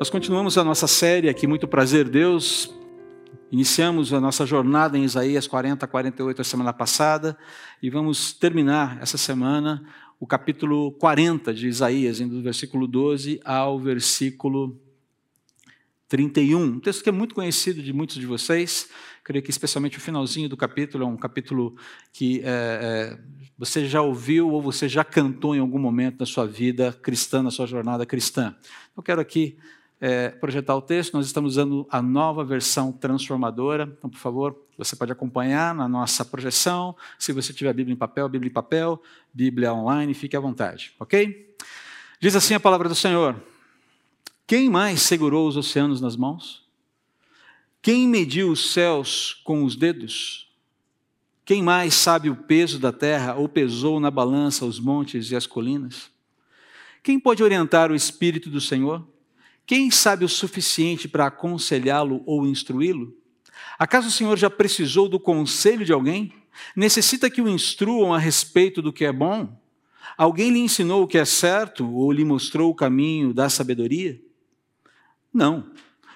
Nós continuamos a nossa série aqui, Muito Prazer Deus. Iniciamos a nossa jornada em Isaías 40, 48 a semana passada e vamos terminar essa semana o capítulo 40 de Isaías, indo do versículo 12 ao versículo 31. Um texto que é muito conhecido de muitos de vocês. Creio que especialmente o finalzinho do capítulo é um capítulo que é, é, você já ouviu ou você já cantou em algum momento da sua vida cristã, na sua jornada cristã. Eu quero aqui é, projetar o texto, nós estamos usando a nova versão transformadora. Então, por favor, você pode acompanhar na nossa projeção. Se você tiver Bíblia em papel, Bíblia em papel, Bíblia online, fique à vontade, ok? Diz assim a palavra do Senhor: Quem mais segurou os oceanos nas mãos? Quem mediu os céus com os dedos? Quem mais sabe o peso da terra ou pesou na balança os montes e as colinas? Quem pode orientar o espírito do Senhor? Quem sabe o suficiente para aconselhá-lo ou instruí-lo? Acaso o Senhor já precisou do conselho de alguém? Necessita que o instruam a respeito do que é bom? Alguém lhe ensinou o que é certo ou lhe mostrou o caminho da sabedoria? Não,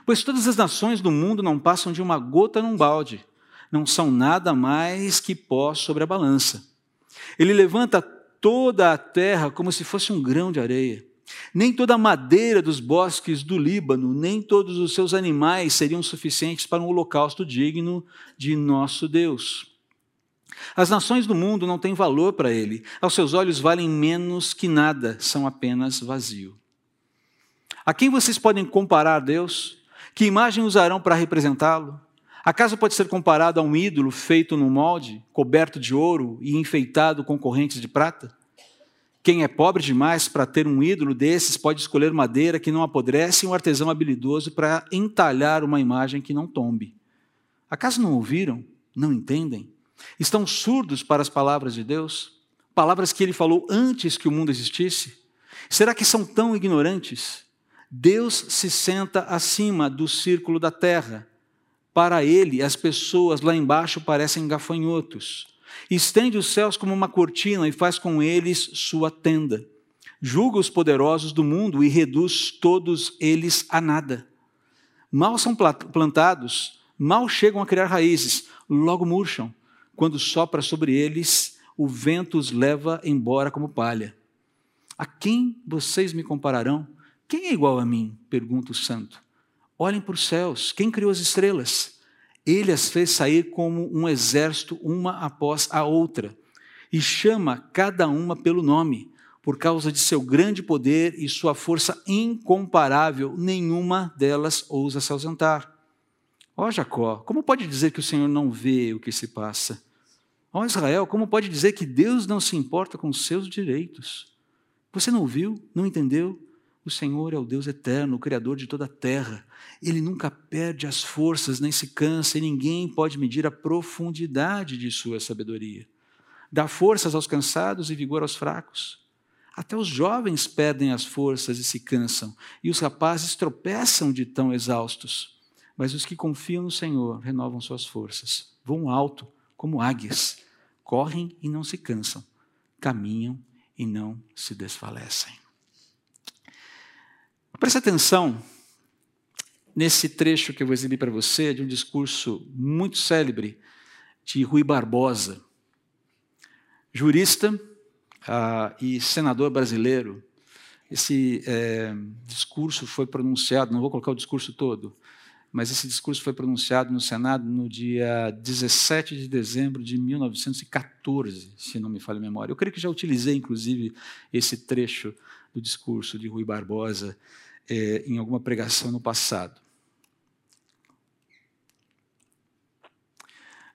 pois todas as nações do mundo não passam de uma gota num balde, não são nada mais que pó sobre a balança. Ele levanta toda a terra como se fosse um grão de areia. Nem toda a madeira dos bosques do Líbano, nem todos os seus animais seriam suficientes para um holocausto digno de nosso Deus. As nações do mundo não têm valor para ele, aos seus olhos valem menos que nada, são apenas vazio. A quem vocês podem comparar Deus? Que imagem usarão para representá-lo? Acaso pode ser comparado a um ídolo feito num molde, coberto de ouro e enfeitado com correntes de prata? Quem é pobre demais para ter um ídolo desses pode escolher madeira que não apodrece e um artesão habilidoso para entalhar uma imagem que não tombe. Acaso não ouviram? Não entendem? Estão surdos para as palavras de Deus? Palavras que ele falou antes que o mundo existisse? Será que são tão ignorantes? Deus se senta acima do círculo da terra. Para ele, as pessoas lá embaixo parecem gafanhotos. Estende os céus como uma cortina e faz com eles sua tenda. Julga os poderosos do mundo e reduz todos eles a nada. Mal são plantados, mal chegam a criar raízes, logo murcham. Quando sopra sobre eles, o vento os leva embora como palha. A quem vocês me compararão? Quem é igual a mim? pergunta o santo. Olhem para os céus, quem criou as estrelas? Ele as fez sair como um exército, uma após a outra, e chama cada uma pelo nome, por causa de seu grande poder e sua força incomparável, nenhuma delas ousa se ausentar. Ó Jacó, como pode dizer que o Senhor não vê o que se passa? Ó Israel, como pode dizer que Deus não se importa com seus direitos? Você não viu? Não entendeu? O Senhor é o Deus eterno, o Criador de toda a terra. Ele nunca perde as forças, nem se cansa, e ninguém pode medir a profundidade de sua sabedoria. Dá forças aos cansados e vigor aos fracos. Até os jovens perdem as forças e se cansam, e os rapazes tropeçam de tão exaustos. Mas os que confiam no Senhor renovam suas forças, voam alto como águias, correm e não se cansam, caminham e não se desfalecem. Preste atenção nesse trecho que eu vou exibir para você, de um discurso muito célebre de Rui Barbosa, jurista uh, e senador brasileiro. Esse é, discurso foi pronunciado, não vou colocar o discurso todo, mas esse discurso foi pronunciado no Senado no dia 17 de dezembro de 1914, se não me falha a memória. Eu creio que já utilizei, inclusive, esse trecho do discurso de Rui Barbosa é, em alguma pregação no passado.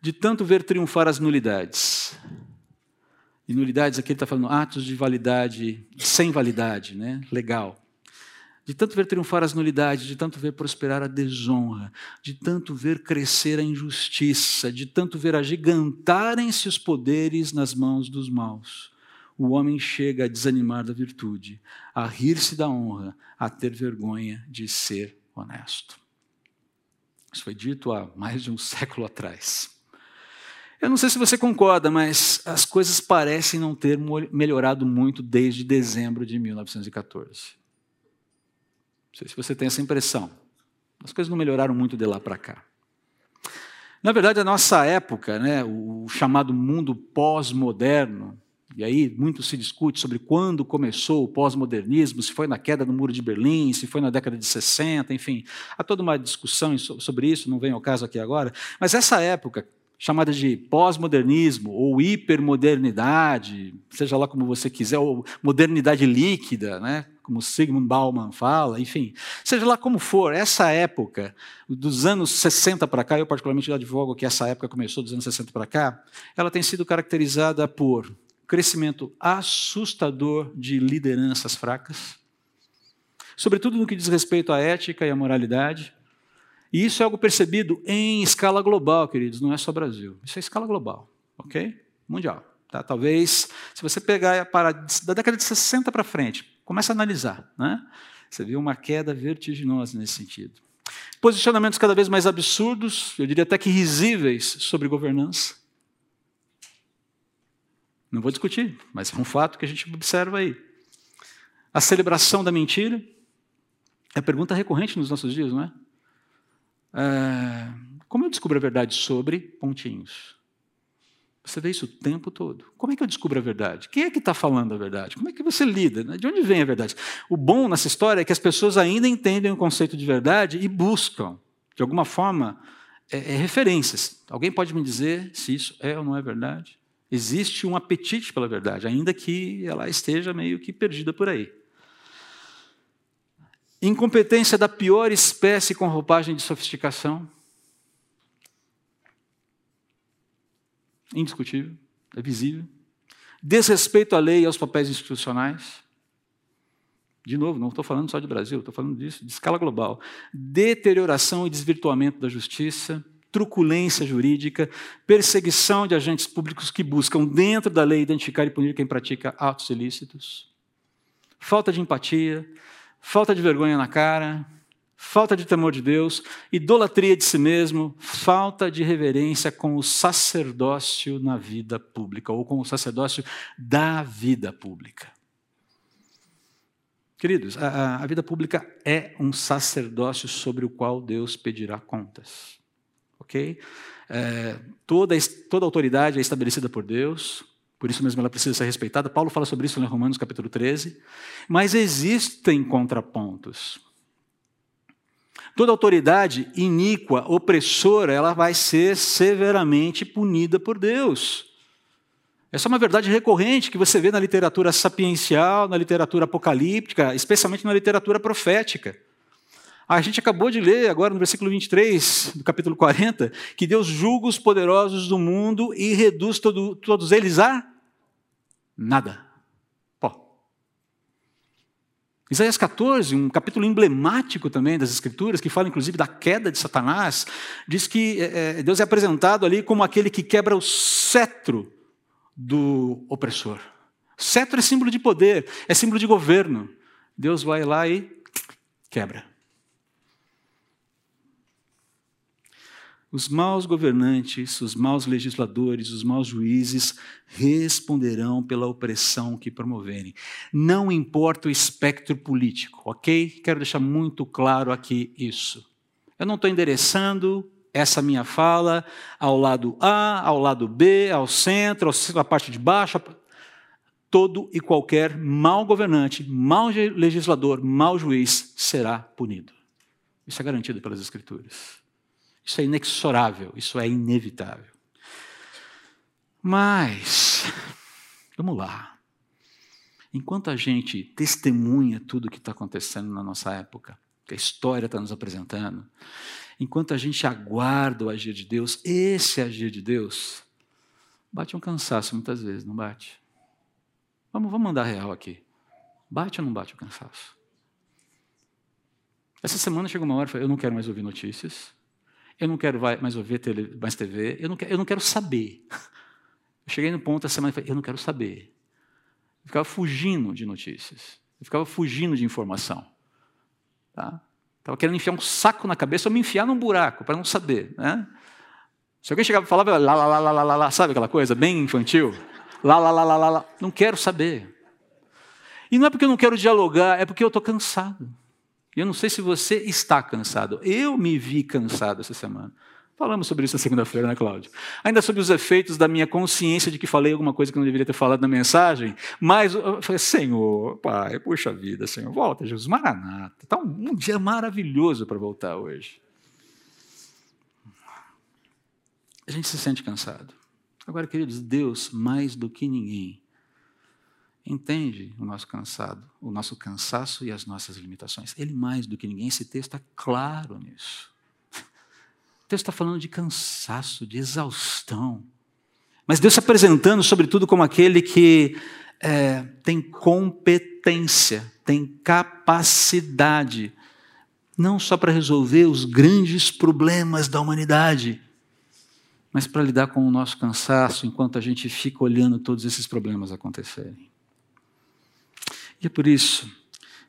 De tanto ver triunfar as nulidades. E nulidades aqui ele está falando atos de validade, sem validade, né? legal. De tanto ver triunfar as nulidades, de tanto ver prosperar a desonra, de tanto ver crescer a injustiça, de tanto ver agigantarem-se os poderes nas mãos dos maus o homem chega a desanimar da virtude, a rir-se da honra, a ter vergonha de ser honesto. Isso foi dito há mais de um século atrás. Eu não sei se você concorda, mas as coisas parecem não ter melhorado muito desde dezembro de 1914. Não sei se você tem essa impressão. As coisas não melhoraram muito de lá para cá. Na verdade, a nossa época, né, o chamado mundo pós-moderno, e aí muito se discute sobre quando começou o pós-modernismo, se foi na queda do Muro de Berlim, se foi na década de 60, enfim. Há toda uma discussão sobre isso, não vem ao caso aqui agora. Mas essa época, chamada de pós-modernismo ou hipermodernidade, seja lá como você quiser, ou modernidade líquida, né? como Sigmund Bauman fala, enfim, seja lá como for, essa época, dos anos 60 para cá, eu particularmente advogo que essa época começou dos anos 60 para cá, ela tem sido caracterizada por crescimento assustador de lideranças fracas, sobretudo no que diz respeito à ética e à moralidade. E isso é algo percebido em escala global, queridos, não é só Brasil. Isso é escala global, ok? Mundial. Tá? Talvez, se você pegar para, da década de 60 para frente, Começa a analisar. Né? Você viu uma queda vertiginosa nesse sentido. Posicionamentos cada vez mais absurdos, eu diria até que risíveis, sobre governança. Não vou discutir, mas é um fato que a gente observa aí. A celebração da mentira é pergunta recorrente nos nossos dias, não é? é como eu descubro a verdade sobre pontinhos? Você vê isso o tempo todo. Como é que eu descubro a verdade? Quem é que está falando a verdade? Como é que você lida? De onde vem a verdade? O bom nessa história é que as pessoas ainda entendem o conceito de verdade e buscam, de alguma forma, é, é, referências. Alguém pode me dizer se isso é ou não é verdade? Existe um apetite pela verdade, ainda que ela esteja meio que perdida por aí. Incompetência da pior espécie com roupagem de sofisticação. indiscutível, é visível. Desrespeito à lei e aos papéis institucionais. De novo, não estou falando só de Brasil, estou falando disso, de escala global. Deterioração e desvirtuamento da justiça, truculência jurídica, perseguição de agentes públicos que buscam, dentro da lei, identificar e punir quem pratica atos ilícitos, falta de empatia, falta de vergonha na cara, falta de temor de Deus, idolatria de si mesmo, falta de reverência com o sacerdócio na vida pública, ou com o sacerdócio da vida pública. Queridos, a, a vida pública é um sacerdócio sobre o qual Deus pedirá contas. Ok? É, toda, toda autoridade é estabelecida por Deus, por isso mesmo ela precisa ser respeitada. Paulo fala sobre isso em Romanos capítulo 13. Mas existem contrapontos. Toda autoridade iníqua, opressora, ela vai ser severamente punida por Deus. Essa é uma verdade recorrente que você vê na literatura sapiencial, na literatura apocalíptica, especialmente na literatura profética. A gente acabou de ler agora no versículo 23 do capítulo 40 que Deus julga os poderosos do mundo e reduz todo, todos eles a nada. Isaías 14, um capítulo emblemático também das Escrituras, que fala inclusive da queda de Satanás, diz que é, Deus é apresentado ali como aquele que quebra o cetro do opressor. Cetro é símbolo de poder, é símbolo de governo. Deus vai lá e quebra. Os maus governantes, os maus legisladores, os maus juízes responderão pela opressão que promoverem. Não importa o espectro político, ok? Quero deixar muito claro aqui isso. Eu não estou endereçando essa minha fala ao lado A, ao lado B, ao centro, à parte de baixo. Todo e qualquer mau governante, mau legislador, mau juiz será punido. Isso é garantido pelas Escrituras. Isso é inexorável, isso é inevitável. Mas, vamos lá. Enquanto a gente testemunha tudo o que está acontecendo na nossa época, que a história está nos apresentando, enquanto a gente aguarda o agir de Deus, esse agir de Deus, bate um cansaço muitas vezes, não bate? Vamos, vamos mandar real aqui. Bate ou não bate o cansaço? Essa semana chegou uma hora e eu não quero mais ouvir notícias, eu não quero mais ouvir mais TV, eu não, quero, eu não quero saber. Eu cheguei no ponto essa semana e falei, eu não quero saber. Eu ficava fugindo de notícias, eu ficava fugindo de informação. Tá? Estava querendo enfiar um saco na cabeça ou me enfiar num buraco para não saber. Né? Se alguém chegava e falava lá, lá, lá, lá, lá, lá, sabe aquela coisa bem infantil? Lá, lá, lá, lá, lá, lá. Não quero saber. E não é porque eu não quero dialogar, é porque eu estou cansado. E eu não sei se você está cansado. Eu me vi cansado essa semana. Falamos sobre isso na segunda-feira, né, Cláudio? Ainda sobre os efeitos da minha consciência de que falei alguma coisa que não deveria ter falado na mensagem, mas eu falei, Senhor, Pai, puxa vida, Senhor, volta, Jesus, Maranata. Está um, um dia maravilhoso para voltar hoje. A gente se sente cansado. Agora, queridos, Deus, mais do que ninguém, entende o nosso cansado, o nosso cansaço e as nossas limitações. Ele mais do que ninguém, esse texto é claro nisso. O texto está falando de cansaço, de exaustão. Mas Deus se apresentando, sobretudo, como aquele que é, tem competência, tem capacidade, não só para resolver os grandes problemas da humanidade, mas para lidar com o nosso cansaço enquanto a gente fica olhando todos esses problemas acontecerem. E é por isso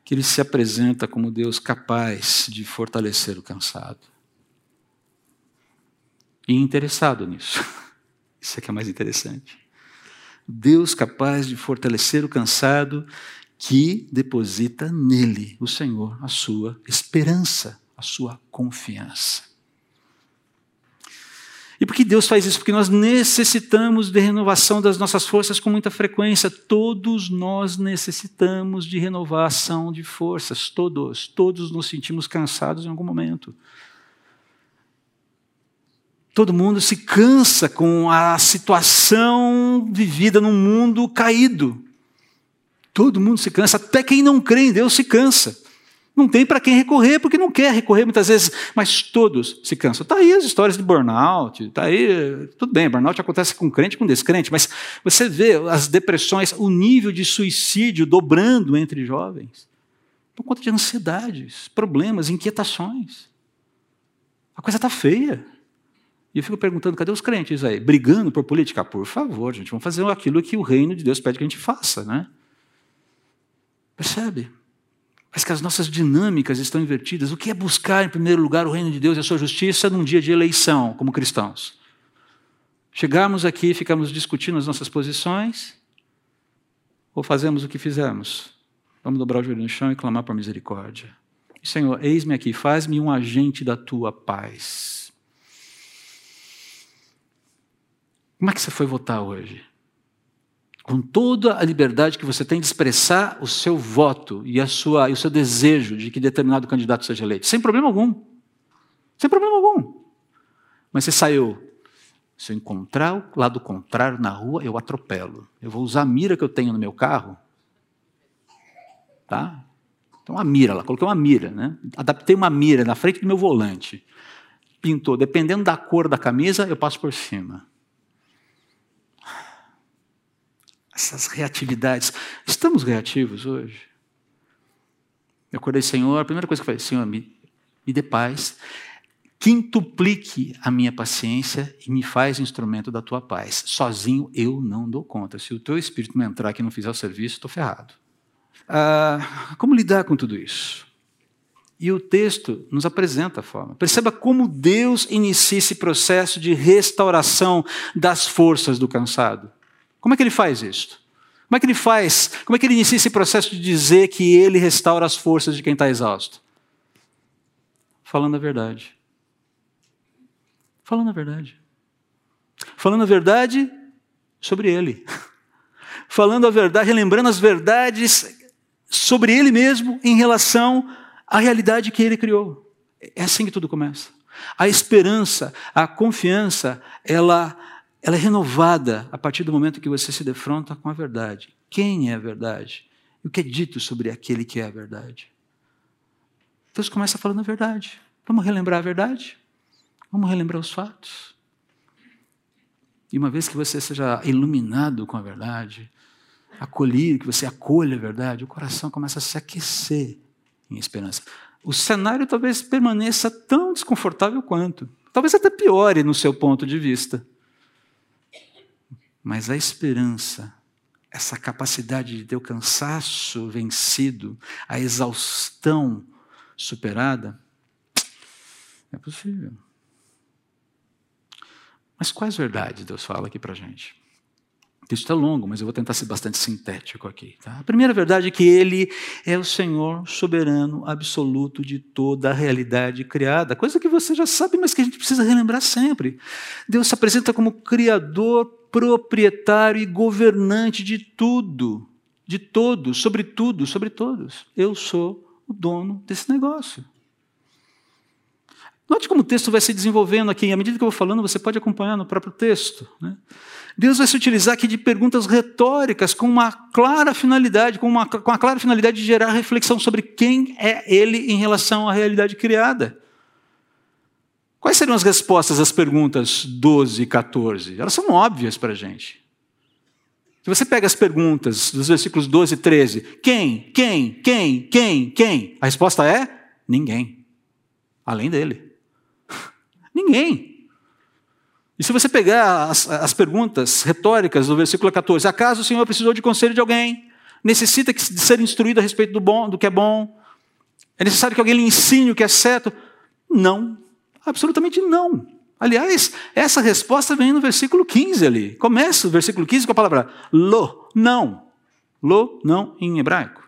que ele se apresenta como Deus capaz de fortalecer o cansado. E interessado nisso. Isso é que é mais interessante. Deus capaz de fortalecer o cansado que deposita nele, o Senhor, a sua esperança, a sua confiança. E por que Deus faz isso? Porque nós necessitamos de renovação das nossas forças com muita frequência. Todos nós necessitamos de renovação de forças. Todos. Todos nos sentimos cansados em algum momento. Todo mundo se cansa com a situação vivida num mundo caído. Todo mundo se cansa, até quem não crê em Deus se cansa. Não tem para quem recorrer, porque não quer recorrer muitas vezes, mas todos se cansam. Está aí as histórias de burnout, está aí, tudo bem, burnout acontece com crente com descrente, mas você vê as depressões, o nível de suicídio dobrando entre jovens, por conta de ansiedades, problemas, inquietações. A coisa está feia. E eu fico perguntando, cadê os crentes aí? Brigando por política? Por favor, gente, vamos fazer aquilo que o reino de Deus pede que a gente faça, né? Percebe? Mas que as nossas dinâmicas estão invertidas. O que é buscar, em primeiro lugar, o reino de Deus e a sua justiça num dia de eleição, como cristãos? Chegarmos aqui e ficamos discutindo as nossas posições? Ou fazemos o que fizemos? Vamos dobrar o joelho no chão e clamar por misericórdia. Senhor, eis-me aqui, faz-me um agente da tua paz. Como é que você foi votar hoje? Com toda a liberdade que você tem de expressar o seu voto e, a sua, e o seu desejo de que determinado candidato seja eleito, sem problema algum. Sem problema algum. Mas você saiu. Se eu encontrar o lado contrário na rua, eu atropelo. Eu vou usar a mira que eu tenho no meu carro. Tá? Então, uma mira lá, coloquei uma mira, né? Adaptei uma mira na frente do meu volante. Pintou, dependendo da cor da camisa, eu passo por cima. Essas reatividades. Estamos reativos hoje? Eu acordei, Senhor, a primeira coisa que eu falei, Senhor, me, me dê paz, quintuplique a minha paciência e me faz instrumento da tua paz. Sozinho eu não dou conta. Se o teu espírito não entrar aqui e não fizer o serviço, estou ferrado. Ah, como lidar com tudo isso? E o texto nos apresenta a forma. Perceba como Deus inicia esse processo de restauração das forças do cansado. Como é que ele faz isso? Como é que ele faz? Como é que ele inicia esse processo de dizer que ele restaura as forças de quem está exausto? Falando a verdade. Falando a verdade. Falando a verdade sobre ele. Falando a verdade, relembrando as verdades sobre ele mesmo em relação à realidade que ele criou. É assim que tudo começa. A esperança, a confiança, ela ela é renovada a partir do momento que você se defronta com a verdade. Quem é a verdade? E o que é dito sobre aquele que é a verdade? Deus começa falando a verdade. Vamos relembrar a verdade? Vamos relembrar os fatos? E uma vez que você seja iluminado com a verdade, acolhido, que você acolha a verdade, o coração começa a se aquecer em esperança. O cenário talvez permaneça tão desconfortável quanto, talvez até piore no seu ponto de vista. Mas a esperança, essa capacidade de ter o cansaço vencido, a exaustão superada, é possível. Mas quais verdades Deus fala aqui para gente? texto é longo, mas eu vou tentar ser bastante sintético aqui. Tá? A primeira verdade é que Ele é o Senhor soberano absoluto de toda a realidade criada, coisa que você já sabe, mas que a gente precisa relembrar sempre. Deus se apresenta como Criador, proprietário e governante de tudo, de todos, sobre tudo, sobre todos. Eu sou o dono desse negócio. Note como o texto vai se desenvolvendo aqui. À medida que eu vou falando, você pode acompanhar no próprio texto. Né? Deus vai se utilizar aqui de perguntas retóricas com uma clara finalidade, com, uma, com a clara finalidade de gerar reflexão sobre quem é Ele em relação à realidade criada. Quais seriam as respostas às perguntas 12 e 14? Elas são óbvias para a gente. Se você pega as perguntas dos versículos 12 e 13, quem, quem, quem, quem, quem? A resposta é ninguém, além dele. Ninguém. E se você pegar as, as perguntas retóricas do versículo 14, acaso o Senhor precisou de conselho de alguém? Necessita de ser instruído a respeito do bom, do que é bom? É necessário que alguém lhe ensine o que é certo? Não. Absolutamente não. Aliás, essa resposta vem no versículo 15 ali. Começa o versículo 15 com a palavra lo, não. Lo, não, em hebraico.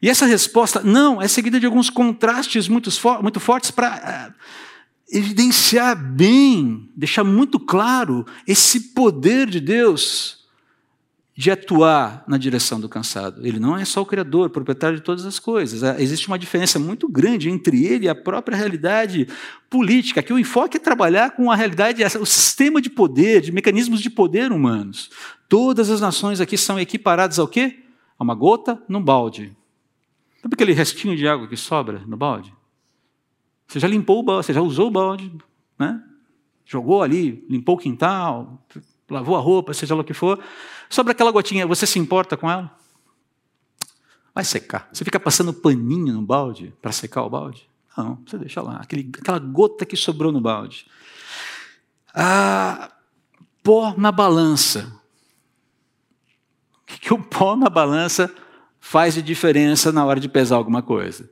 E essa resposta não é seguida de alguns contrastes muito, muito fortes para evidenciar bem, deixar muito claro esse poder de Deus de atuar na direção do cansado. Ele não é só o Criador, proprietário de todas as coisas. É, existe uma diferença muito grande entre ele e a própria realidade política, que o enfoque é trabalhar com a realidade, o sistema de poder, de mecanismos de poder humanos. Todas as nações aqui são equiparadas ao quê? A uma gota num balde. Sabe aquele restinho de água que sobra no balde? Você já limpou o balde, você já usou o balde, né? jogou ali, limpou o quintal, lavou a roupa, seja lá o que for. Sobre aquela gotinha, você se importa com ela? Vai secar. Você fica passando paninho no balde para secar o balde? Não, você deixa lá. Aquele, aquela gota que sobrou no balde. Ah, pó na balança. O que, que o pó na balança faz de diferença na hora de pesar alguma coisa?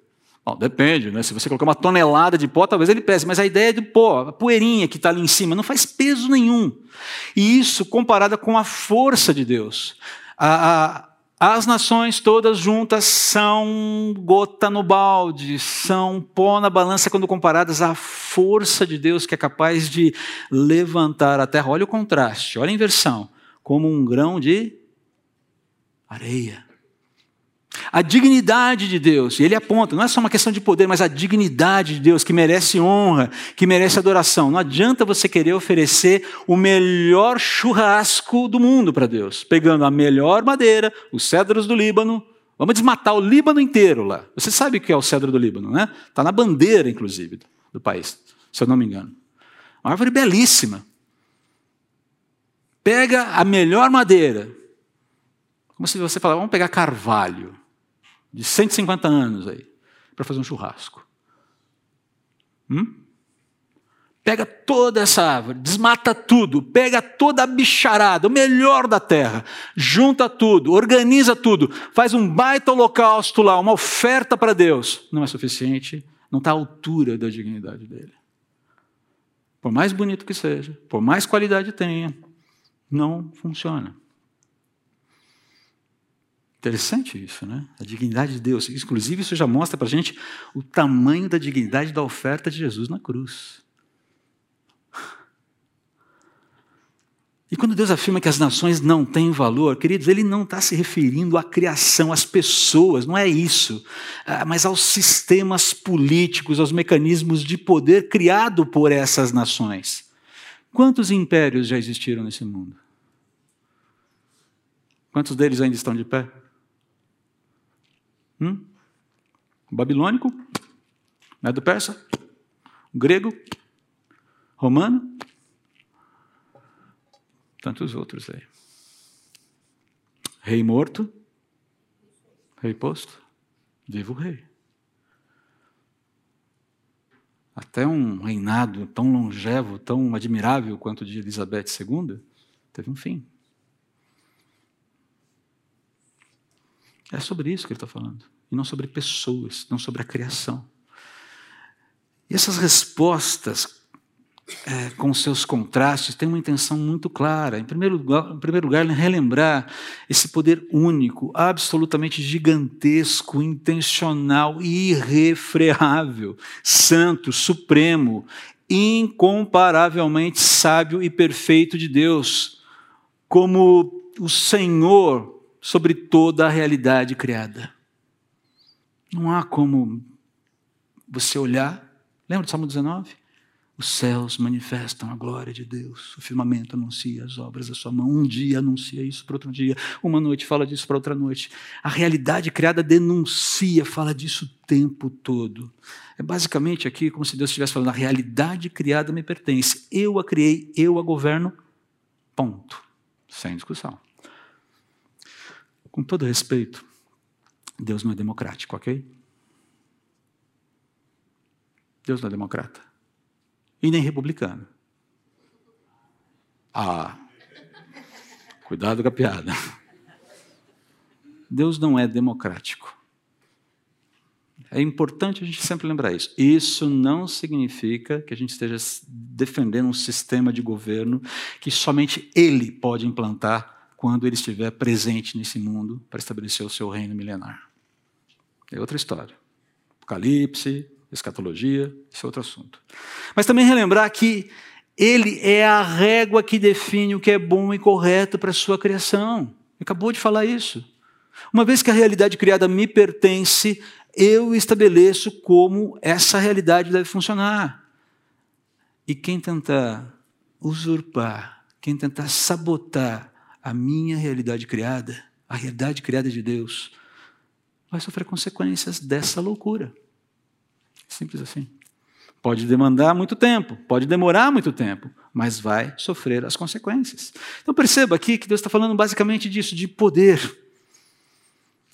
Bom, depende, né? Se você colocar uma tonelada de pó, talvez ele pese, mas a ideia é de pó, a poeirinha que está ali em cima, não faz peso nenhum. E isso comparada com a força de Deus. A, a, as nações todas juntas são gota no balde, são pó na balança quando comparadas à força de Deus que é capaz de levantar a terra. Olha o contraste, olha a inversão. Como um grão de areia. A dignidade de Deus, e ele aponta, não é só uma questão de poder, mas a dignidade de Deus, que merece honra, que merece adoração. Não adianta você querer oferecer o melhor churrasco do mundo para Deus, pegando a melhor madeira, os cedros do Líbano. Vamos desmatar o Líbano inteiro lá. Você sabe o que é o cedro do Líbano, né? Está na bandeira, inclusive, do país, se eu não me engano. Uma árvore belíssima. Pega a melhor madeira. Como se você falasse, vamos pegar carvalho de 150 anos aí, para fazer um churrasco. Hum? Pega toda essa árvore, desmata tudo, pega toda a bicharada, o melhor da terra, junta tudo, organiza tudo, faz um baita holocausto lá, uma oferta para Deus. Não é suficiente, não está à altura da dignidade dele. Por mais bonito que seja, por mais qualidade tenha, não funciona. Interessante isso, né? A dignidade de Deus. Inclusive, isso já mostra para a gente o tamanho da dignidade da oferta de Jesus na cruz. E quando Deus afirma que as nações não têm valor, queridos, Ele não está se referindo à criação, às pessoas, não é isso, ah, mas aos sistemas políticos, aos mecanismos de poder criado por essas nações. Quantos impérios já existiram nesse mundo? Quantos deles ainda estão de pé? Hum? Babilônico, medo persa, o grego, romano, tantos outros aí. Rei morto, rei posto, vivo rei. Até um reinado tão longevo, tão admirável quanto o de Elizabeth II, teve um fim. É sobre isso que ele está falando. E não sobre pessoas, não sobre a criação. E essas respostas é, com seus contrastes, tem uma intenção muito clara. Em primeiro lugar, em primeiro lugar, relembrar esse poder único, absolutamente gigantesco, intencional irrefreável, santo, supremo, incomparavelmente sábio e perfeito de Deus, como o Senhor sobre toda a realidade criada. Não há como você olhar, lembra do Salmo 19? Os céus manifestam a glória de Deus, o firmamento anuncia as obras da sua mão. Um dia anuncia isso para outro dia, uma noite fala disso para outra noite. A realidade criada denuncia, fala disso o tempo todo. É basicamente aqui como se Deus estivesse falando: a realidade criada me pertence, eu a criei, eu a governo, ponto. Sem discussão. Com todo respeito, Deus não é democrático, ok? Deus não é democrata e nem republicano. Ah, cuidado com a piada. Deus não é democrático. É importante a gente sempre lembrar isso. Isso não significa que a gente esteja defendendo um sistema de governo que somente Ele pode implantar quando Ele estiver presente nesse mundo para estabelecer o seu reino milenar. É outra história. Apocalipse, escatologia, esse é outro assunto. Mas também relembrar que ele é a régua que define o que é bom e correto para a sua criação. Acabou de falar isso. Uma vez que a realidade criada me pertence, eu estabeleço como essa realidade deve funcionar. E quem tentar usurpar, quem tentar sabotar a minha realidade criada, a realidade criada de Deus, vai sofrer consequências dessa loucura. Simples assim. Pode demandar muito tempo, pode demorar muito tempo, mas vai sofrer as consequências. Então perceba aqui que Deus está falando basicamente disso, de poder.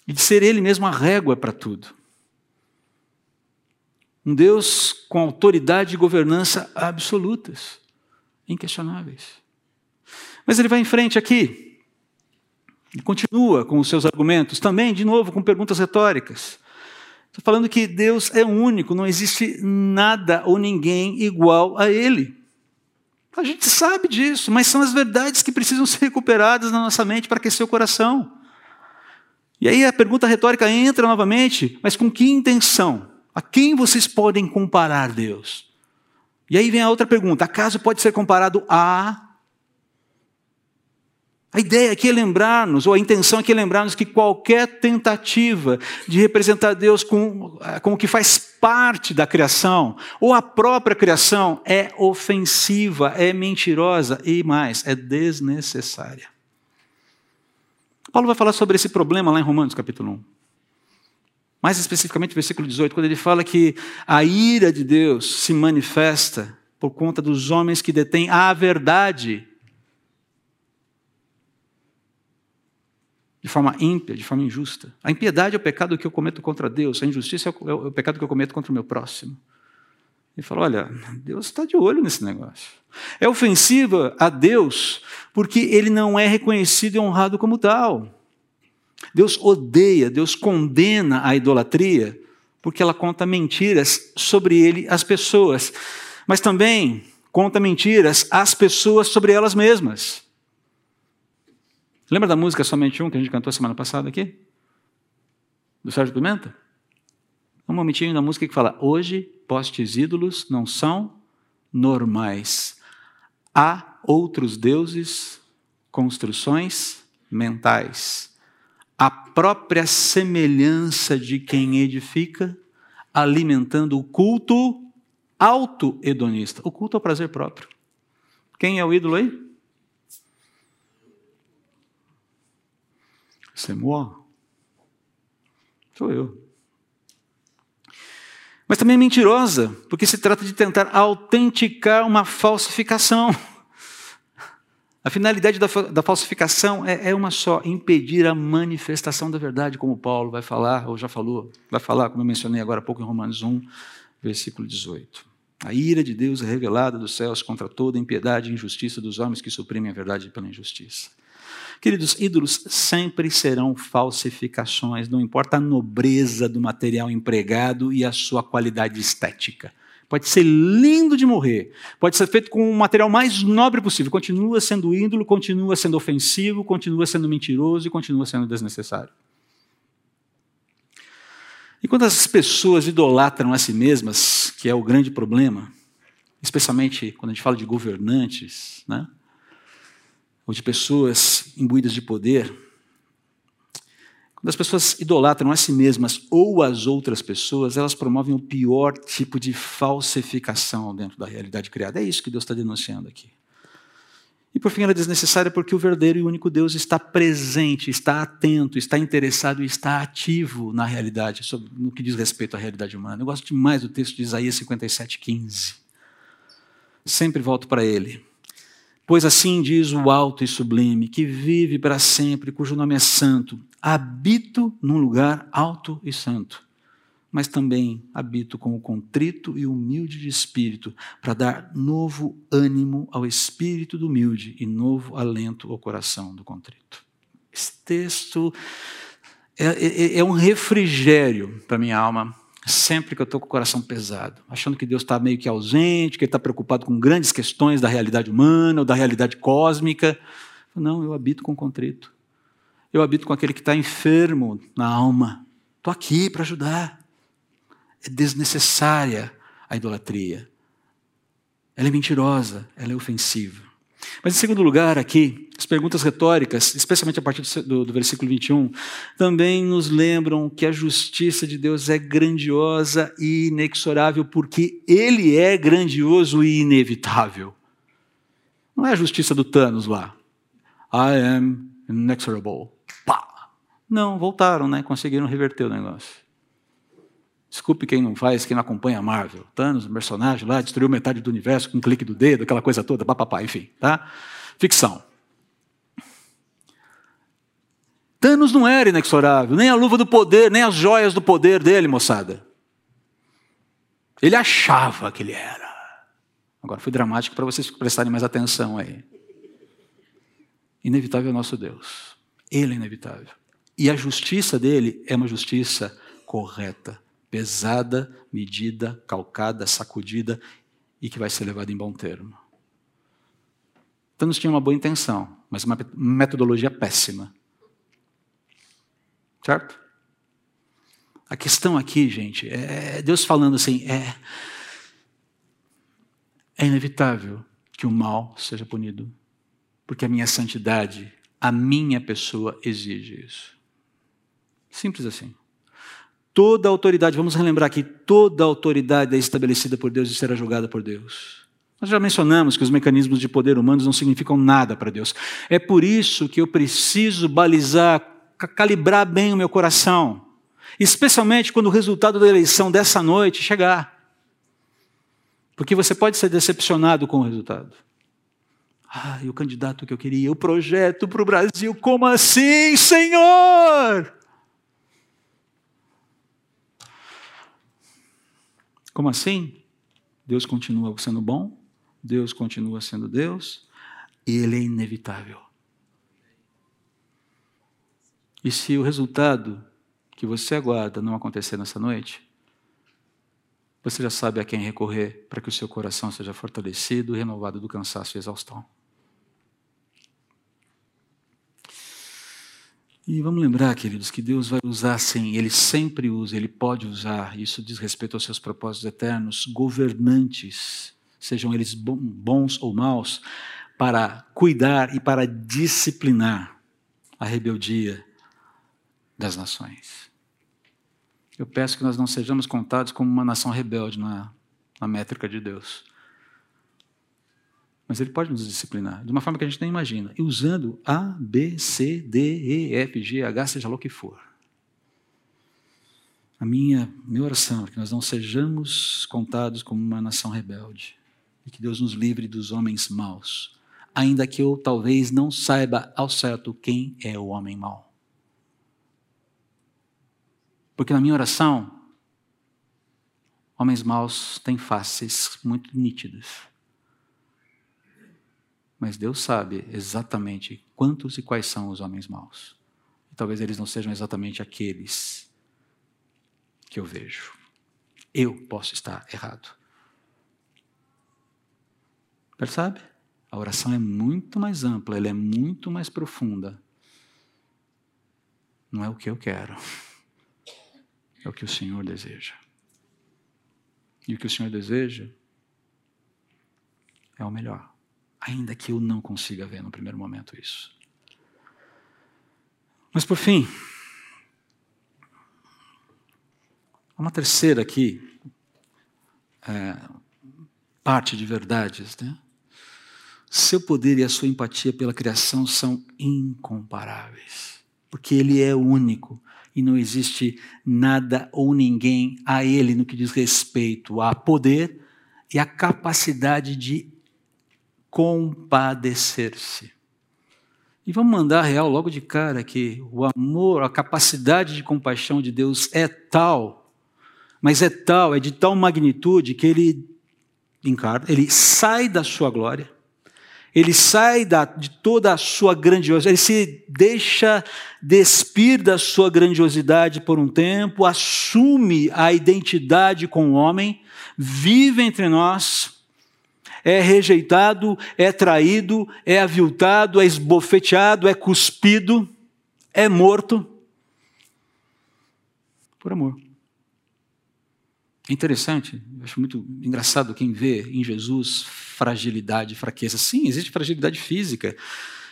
E de ser Ele mesmo a régua para tudo. Um Deus com autoridade e governança absolutas, inquestionáveis. Mas ele vai em frente aqui, e continua com os seus argumentos, também, de novo, com perguntas retóricas. Estou falando que Deus é único, não existe nada ou ninguém igual a Ele. A gente sabe disso, mas são as verdades que precisam ser recuperadas na nossa mente para aquecer o coração. E aí a pergunta retórica entra novamente, mas com que intenção? A quem vocês podem comparar Deus? E aí vem a outra pergunta: acaso pode ser comparado a a ideia aqui é lembrar-nos, ou a intenção aqui é lembrar-nos que qualquer tentativa de representar Deus com, com o que faz parte da criação, ou a própria criação, é ofensiva, é mentirosa e mais, é desnecessária. Paulo vai falar sobre esse problema lá em Romanos capítulo 1. Mais especificamente, versículo 18, quando ele fala que a ira de Deus se manifesta por conta dos homens que detêm a verdade de forma ímpia, de forma injusta. A impiedade é o pecado que eu cometo contra Deus, a injustiça é, é o pecado que eu cometo contra o meu próximo. Ele falou: olha, Deus está de olho nesse negócio. É ofensiva a Deus porque ele não é reconhecido e honrado como tal. Deus odeia, Deus condena a idolatria porque ela conta mentiras sobre ele às pessoas, mas também conta mentiras às pessoas sobre elas mesmas. Lembra da música Somente Um que a gente cantou semana passada aqui? Do Sérgio Pimenta? Um momentinho da música que fala: Hoje postes ídolos não são normais. Há outros deuses, construções mentais. A própria semelhança de quem edifica, alimentando o culto auto-hedonista. O culto ao prazer próprio. Quem é o ídolo aí? C'est moi. Sou eu. Mas também é mentirosa, porque se trata de tentar autenticar uma falsificação. A finalidade da, da falsificação é, é, uma só: impedir a manifestação da verdade, como Paulo vai falar, ou já falou, vai falar, como eu mencionei agora há pouco em Romanos 1, versículo 18. A ira de Deus é revelada dos céus contra toda impiedade e injustiça dos homens que suprimem a verdade pela injustiça. Queridos, ídolos sempre serão falsificações, não importa a nobreza do material empregado e a sua qualidade estética. Pode ser lindo de morrer. Pode ser feito com o material mais nobre possível. Continua sendo ídolo, continua sendo ofensivo, continua sendo mentiroso e continua sendo desnecessário. E quando as pessoas idolatram a si mesmas, que é o grande problema, especialmente quando a gente fala de governantes, né? Ou de pessoas imbuídas de poder, quando as pessoas idolatram a si mesmas ou as outras pessoas, elas promovem o pior tipo de falsificação dentro da realidade criada. É isso que Deus está denunciando aqui. E por fim, ela é desnecessária porque o verdadeiro e único Deus está presente, está atento, está interessado e está ativo na realidade, no que diz respeito à realidade humana. Eu gosto demais do texto de Isaías 57,15. Sempre volto para ele. Pois assim diz o alto e sublime, que vive para sempre, cujo nome é santo. Habito num lugar alto e santo, mas também habito com o contrito e humilde de espírito, para dar novo ânimo ao espírito do humilde e novo alento ao coração do contrito. Esse texto é, é, é um refrigério para minha alma sempre que eu estou com o coração pesado, achando que Deus está meio que ausente, que Ele está preocupado com grandes questões da realidade humana ou da realidade cósmica. Não, eu habito com contrito. Eu habito com aquele que está enfermo na alma. Estou aqui para ajudar. É desnecessária a idolatria. Ela é mentirosa, ela é ofensiva. Mas, em segundo lugar, aqui, as perguntas retóricas, especialmente a partir do, do, versículo 21, também nos lembram que a justiça de Deus é grandiosa e inexorável, porque Ele é grandioso e inevitável. Não é a justiça do Thanos lá. I am inexorable. Pá! Não, voltaram, né? Conseguiram reverter o negócio. Desculpe quem não faz, quem não acompanha a Marvel. Thanos, personagem lá, destruiu metade do universo com um clique do dedo, aquela coisa toda, papapá, enfim, tá? Ficção. Thanos não era inexorável, nem a luva do poder, nem as joias do poder dele, moçada. Ele achava que ele era. Agora, foi dramático para vocês prestarem mais atenção aí. Inevitável é o nosso Deus. Ele é inevitável. E a justiça dele é uma justiça correta pesada, medida, calcada, sacudida e que vai ser levada em bom termo. Thanos tinha uma boa intenção, mas uma metodologia péssima. Certo? A questão aqui, gente, é Deus falando assim: é, é inevitável que o mal seja punido, porque a minha santidade, a minha pessoa exige isso. Simples assim. Toda autoridade, vamos relembrar aqui, toda autoridade é estabelecida por Deus e será julgada por Deus. Nós já mencionamos que os mecanismos de poder humanos não significam nada para Deus. É por isso que eu preciso balizar, calibrar bem o meu coração, especialmente quando o resultado da eleição dessa noite chegar. Porque você pode ser decepcionado com o resultado. Ah, e o candidato que eu queria, o projeto para o Brasil, como assim, Senhor? Como assim? Deus continua sendo bom, Deus continua sendo Deus, e Ele é inevitável. E se o resultado que você aguarda não acontecer nessa noite, você já sabe a quem recorrer para que o seu coração seja fortalecido e renovado do cansaço e exaustão. E vamos lembrar, queridos, que Deus vai usar sim, Ele sempre usa, Ele pode usar, isso diz respeito aos seus propósitos eternos, governantes, sejam eles bons ou maus, para cuidar e para disciplinar a rebeldia das nações. Eu peço que nós não sejamos contados como uma nação rebelde na, na métrica de Deus. Mas ele pode nos disciplinar de uma forma que a gente nem imagina. E usando A, B, C, D, E, F, G, H, seja lá o que for. A minha, minha oração é que nós não sejamos contados como uma nação rebelde. E que Deus nos livre dos homens maus. Ainda que eu talvez não saiba ao certo quem é o homem mau. Porque na minha oração, homens maus têm faces muito nítidas mas Deus sabe exatamente quantos e quais são os homens maus. E talvez eles não sejam exatamente aqueles que eu vejo. Eu posso estar errado. Percebe? A oração é muito mais ampla, ela é muito mais profunda. Não é o que eu quero, é o que o Senhor deseja. E o que o Senhor deseja é o melhor, ainda que eu não consiga ver no primeiro momento isso. Mas por fim, uma terceira aqui, é, parte de verdades, né? Seu poder e a sua empatia pela criação são incomparáveis, porque Ele é único e não existe nada ou ninguém a Ele no que diz respeito a poder e a capacidade de compadecer-se. E vamos mandar real logo de cara que o amor, a capacidade de compaixão de Deus é tal, mas é tal, é de tal magnitude que ele encarna, ele sai da sua glória, ele sai da, de toda a sua grandiosidade, ele se deixa despir da sua grandiosidade por um tempo, assume a identidade com o homem, vive entre nós, é rejeitado, é traído, é aviltado, é esbofeteado, é cuspido, é morto por amor. É interessante, acho muito engraçado quem vê em Jesus fragilidade, fraqueza. Sim, existe fragilidade física.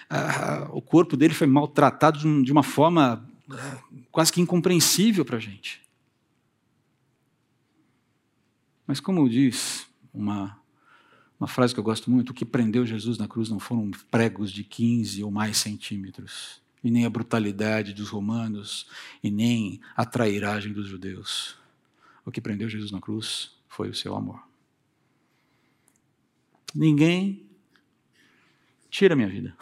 Ah, o corpo dele foi maltratado de uma forma ah, quase que incompreensível para a gente. Mas, como diz uma, uma frase que eu gosto muito, o que prendeu Jesus na cruz não foram pregos de 15 ou mais centímetros, e nem a brutalidade dos romanos, e nem a trairagem dos judeus o que prendeu Jesus na cruz foi o seu amor. Ninguém tira minha vida.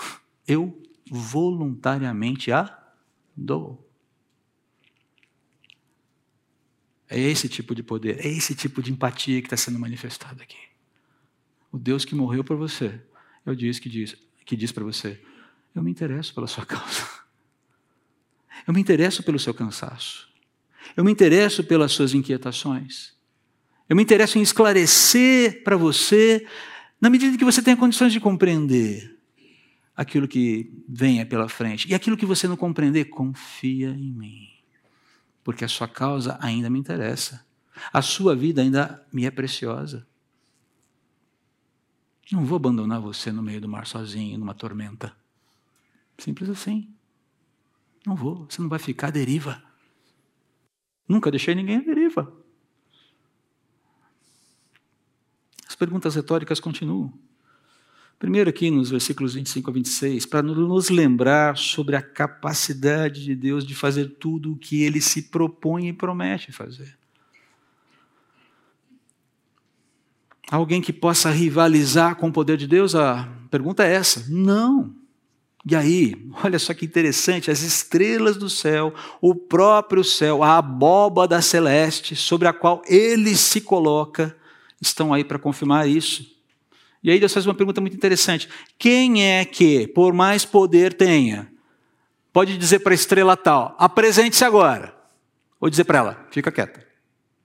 Eu voluntariamente a dou. É esse tipo de poder, é esse tipo de empatia que está sendo manifestado aqui. O Deus que morreu por você, eu disse que diz, que diz para você: eu me interesso pela sua causa. Eu me interesso pelo seu cansaço. Eu me interesso pelas suas inquietações. Eu me interesso em esclarecer para você, na medida que você tenha condições de compreender aquilo que venha pela frente. E aquilo que você não compreender, confia em mim. Porque a sua causa ainda me interessa. A sua vida ainda me é preciosa. Não vou abandonar você no meio do mar sozinho, numa tormenta. Simples assim. Não vou. Você não vai ficar à deriva. Nunca deixei ninguém à deriva. As perguntas retóricas continuam. Primeiro, aqui nos versículos 25 a 26, para nos lembrar sobre a capacidade de Deus de fazer tudo o que ele se propõe e promete fazer. Alguém que possa rivalizar com o poder de Deus? A pergunta é essa: não. E aí, olha só que interessante, as estrelas do céu, o próprio céu, a abóbada celeste sobre a qual ele se coloca, estão aí para confirmar isso. E aí Deus faz uma pergunta muito interessante: quem é que, por mais poder tenha, pode dizer para a estrela tal, apresente-se agora? Ou dizer para ela, fica quieta.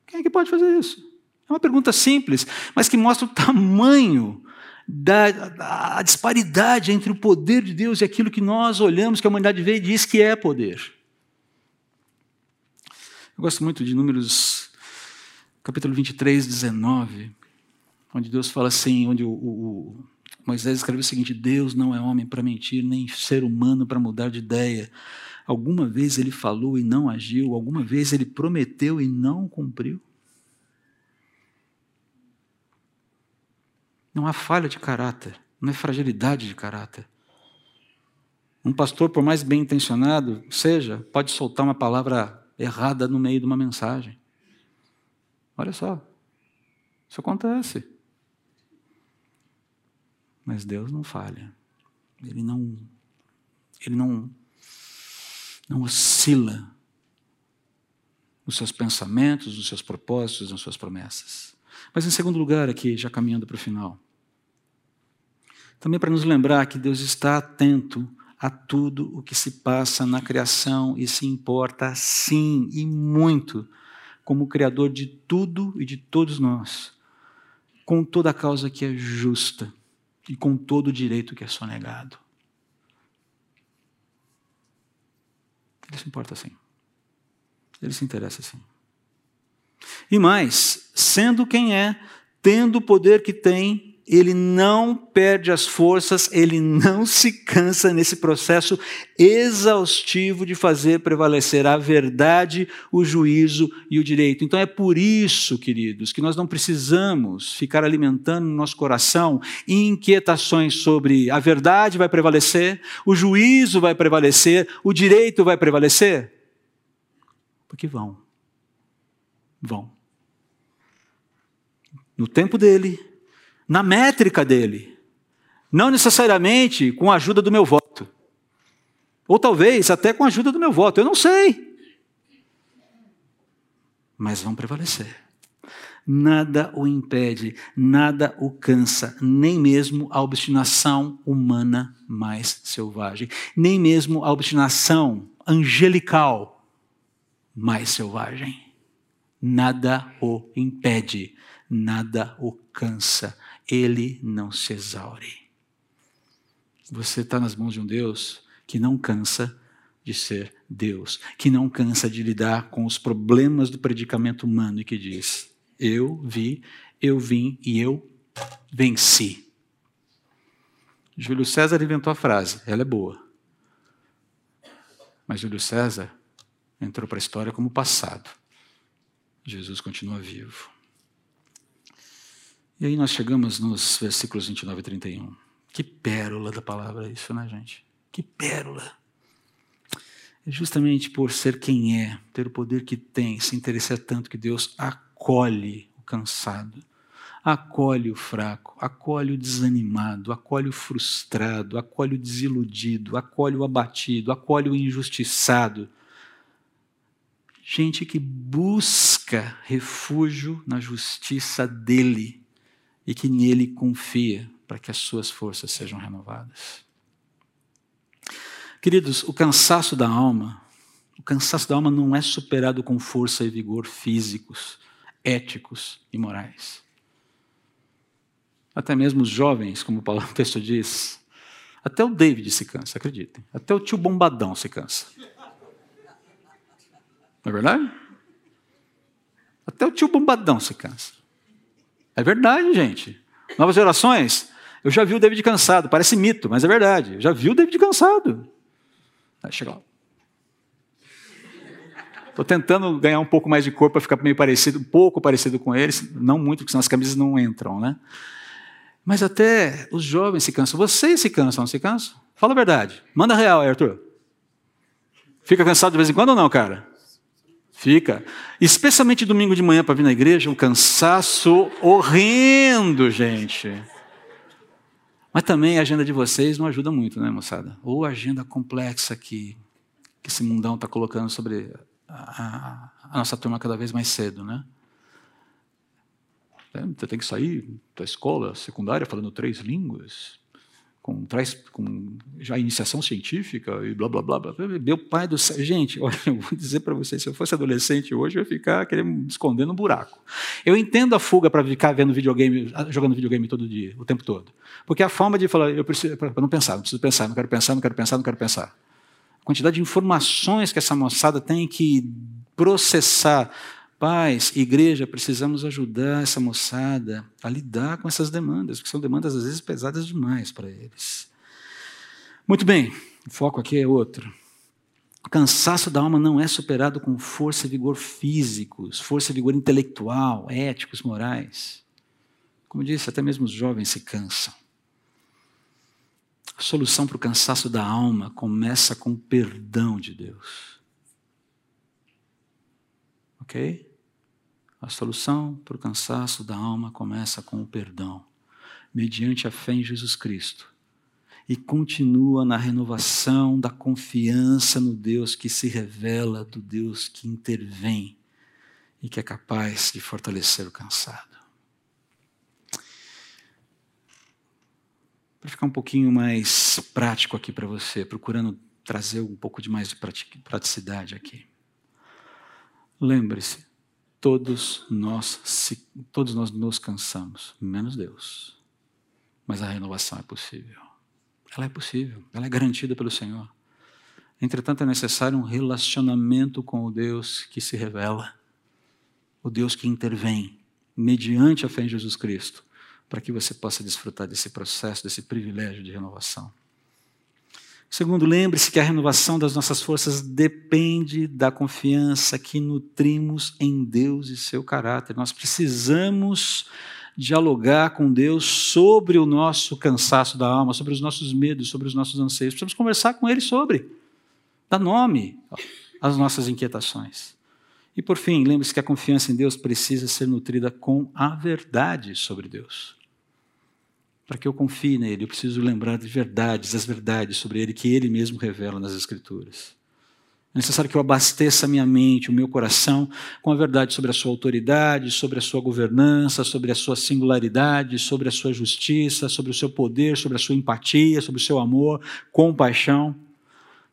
Quem é que pode fazer isso? É uma pergunta simples, mas que mostra o tamanho da, da, disparidade entre o poder de Deus e aquilo que nós olhamos, que a humanidade vê e diz que é poder. Eu gosto muito de Números, capítulo 23, 19, onde Deus fala assim, onde o, o, o Moisés escreveu o seguinte: Deus não é homem para mentir, nem ser humano para mudar de ideia. Alguma vez ele falou e não agiu, alguma vez ele prometeu e não cumpriu. Não há falha de caráter, não é fragilidade de caráter. Um pastor, por mais bem intencionado seja, pode soltar uma palavra errada no meio de uma mensagem. Olha só, isso acontece. Mas Deus não falha. Ele não, ele não, não oscila nos seus pensamentos, nos seus propósitos, nas suas promessas. Mas em segundo lugar, aqui, já caminhando para o final, também para nos lembrar que Deus está atento a tudo o que se passa na criação e se importa, sim, e muito, como Criador de tudo e de todos nós, com toda a causa que é justa e com todo o direito que é sonegado. Ele se importa assim. Ele se interessa assim. E mais, sendo quem é, tendo o poder que tem, ele não perde as forças, ele não se cansa nesse processo exaustivo de fazer prevalecer a verdade, o juízo e o direito. Então é por isso, queridos, que nós não precisamos ficar alimentando no nosso coração inquietações sobre a verdade vai prevalecer, o juízo vai prevalecer, o direito vai prevalecer. Porque vão. Vão. No tempo dele, na métrica dele, não necessariamente com a ajuda do meu voto. Ou talvez até com a ajuda do meu voto, eu não sei. Mas vão prevalecer. Nada o impede, nada o cansa, nem mesmo a obstinação humana mais selvagem, nem mesmo a obstinação angelical mais selvagem. Nada o impede, nada o cansa, ele não se exaure. Você está nas mãos de um Deus que não cansa de ser Deus, que não cansa de lidar com os problemas do predicamento humano e que diz: Eu vi, eu vim e eu venci. Júlio César inventou a frase, ela é boa. Mas Júlio César entrou para a história como passado. Jesus continua vivo. E aí nós chegamos nos versículos 29 e 31. Que pérola da palavra isso, né, gente? Que pérola. É justamente por ser quem é, ter o poder que tem, se interessar tanto que Deus acolhe o cansado, acolhe o fraco, acolhe o desanimado, acolhe o frustrado, acolhe o desiludido, acolhe o abatido, acolhe o injustiçado. Gente que busca refúgio na justiça dele e que nele confia para que as suas forças sejam renovadas. Queridos, o cansaço da alma, o cansaço da alma não é superado com força e vigor físicos, éticos e morais. Até mesmo os jovens, como o texto diz, até o David se cansa, acreditem. Até o tio Bombadão se cansa. Não é verdade? Até o tio Bombadão se cansa. É verdade, gente. Novas gerações, eu já vi o David cansado, parece mito, mas é verdade. Eu já vi o David cansado. Aí, chega lá. Estou tentando ganhar um pouco mais de corpo para ficar meio parecido, um pouco parecido com eles, não muito, porque senão as camisas não entram, né? Mas até os jovens se cansam. Vocês se cansam, não se cansam? Fala a verdade. Manda real Arthur. Fica cansado de vez em quando ou não, cara? Fica. Especialmente domingo de manhã para vir na igreja, um cansaço horrendo, gente. Mas também a agenda de vocês não ajuda muito, né, moçada? Ou a agenda complexa que, que esse mundão está colocando sobre a, a, nossa turma cada vez mais cedo, né? É, você tem que sair da escola secundária falando três línguas com, traz com já iniciação científica e blá blá blá. blá. Meu pai do céu. Gente, olha, eu vou dizer para vocês: se eu fosse adolescente hoje, eu ia ficar querendo me esconder no buraco. Eu entendo a fuga para ficar vendo videogame, jogando videogame todo dia, o tempo todo. Porque a forma de falar, eu preciso, para não pensar, não preciso pensar, não quero pensar, não quero pensar, não quero pensar. A quantidade de informações que essa moçada tem que processar Pais, igreja, precisamos ajudar essa moçada a lidar com essas demandas, porque são demandas às vezes pesadas demais para eles. Muito bem, o foco aqui é outro. O cansaço da alma não é superado com força e vigor físicos, força e vigor intelectual, éticos, morais. Como disse, até mesmo os jovens se cansam. A solução para o cansaço da alma começa com o perdão de Deus. Ok? A solução para o cansaço da alma começa com o perdão, mediante a fé em Jesus Cristo. E continua na renovação da confiança no Deus que se revela, do Deus que intervém e que é capaz de fortalecer o cansado. Para ficar um pouquinho mais prático aqui para você, procurando trazer um pouco de mais de praticidade aqui. Lembre-se, todos nós, todos nós nos cansamos, menos Deus. mas a renovação é possível. Ela é possível, ela é garantida pelo Senhor. Entretanto, é necessário um relacionamento com o Deus que se revela, o Deus que intervém, mediante a fé em Jesus Cristo, para que você possa desfrutar desse processo, desse privilégio de renovação. Segundo, lembre-se que a renovação das nossas forças depende da confiança que nutrimos em Deus e seu caráter. Nós precisamos dialogar com Deus sobre o nosso cansaço da alma, sobre os nossos medos, sobre os nossos anseios. Precisamos conversar com Ele sobre. Dar nome às nossas inquietações. E por fim, lembre-se que a confiança em Deus precisa ser nutrida com a verdade sobre Deus. Para que eu confie nele, eu preciso lembrar de verdades, das verdades sobre ele que ele mesmo revela nas Escrituras. É necessário que eu abasteça a minha mente, o meu coração, com a verdade sobre a sua autoridade, sobre a sua governança, sobre a sua singularidade, sobre a sua justiça, sobre o seu poder, sobre a sua empatia, sobre o seu amor, compaixão,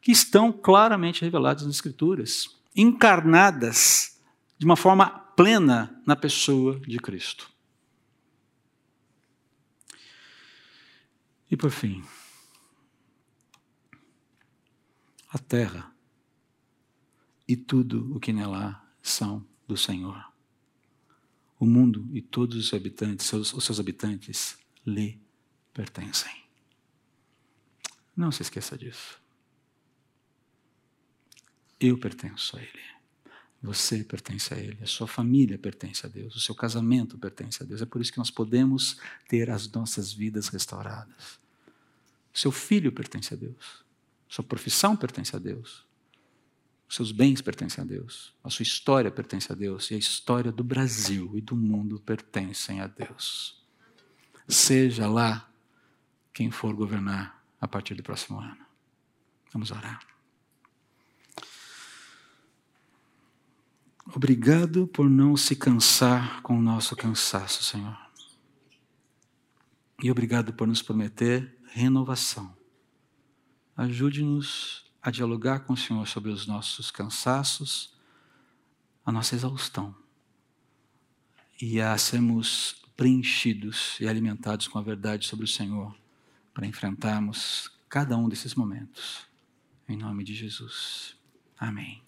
que estão claramente reveladas nas Escrituras, encarnadas de uma forma plena na pessoa de Cristo. E por fim, a terra e tudo o que nela são do Senhor. O mundo e todos os habitantes, seus, os seus habitantes, lhe pertencem. Não se esqueça disso. Eu pertenço a Ele. Você pertence a Ele, a sua família pertence a Deus, o seu casamento pertence a Deus. É por isso que nós podemos ter as nossas vidas restauradas. Seu filho pertence a Deus. Sua profissão pertence a Deus. Os seus bens pertencem a Deus. A sua história pertence a Deus. E a história do Brasil e do mundo pertencem a Deus. Seja lá quem for governar a partir do próximo ano. Vamos orar. Obrigado por não se cansar com o nosso cansaço, Senhor. E obrigado por nos prometer renovação. Ajude-nos a dialogar com o Senhor sobre os nossos cansaços, a nossa exaustão, e a sermos preenchidos e alimentados com a verdade sobre o Senhor, para enfrentarmos cada um desses momentos. Em nome de Jesus. Amém.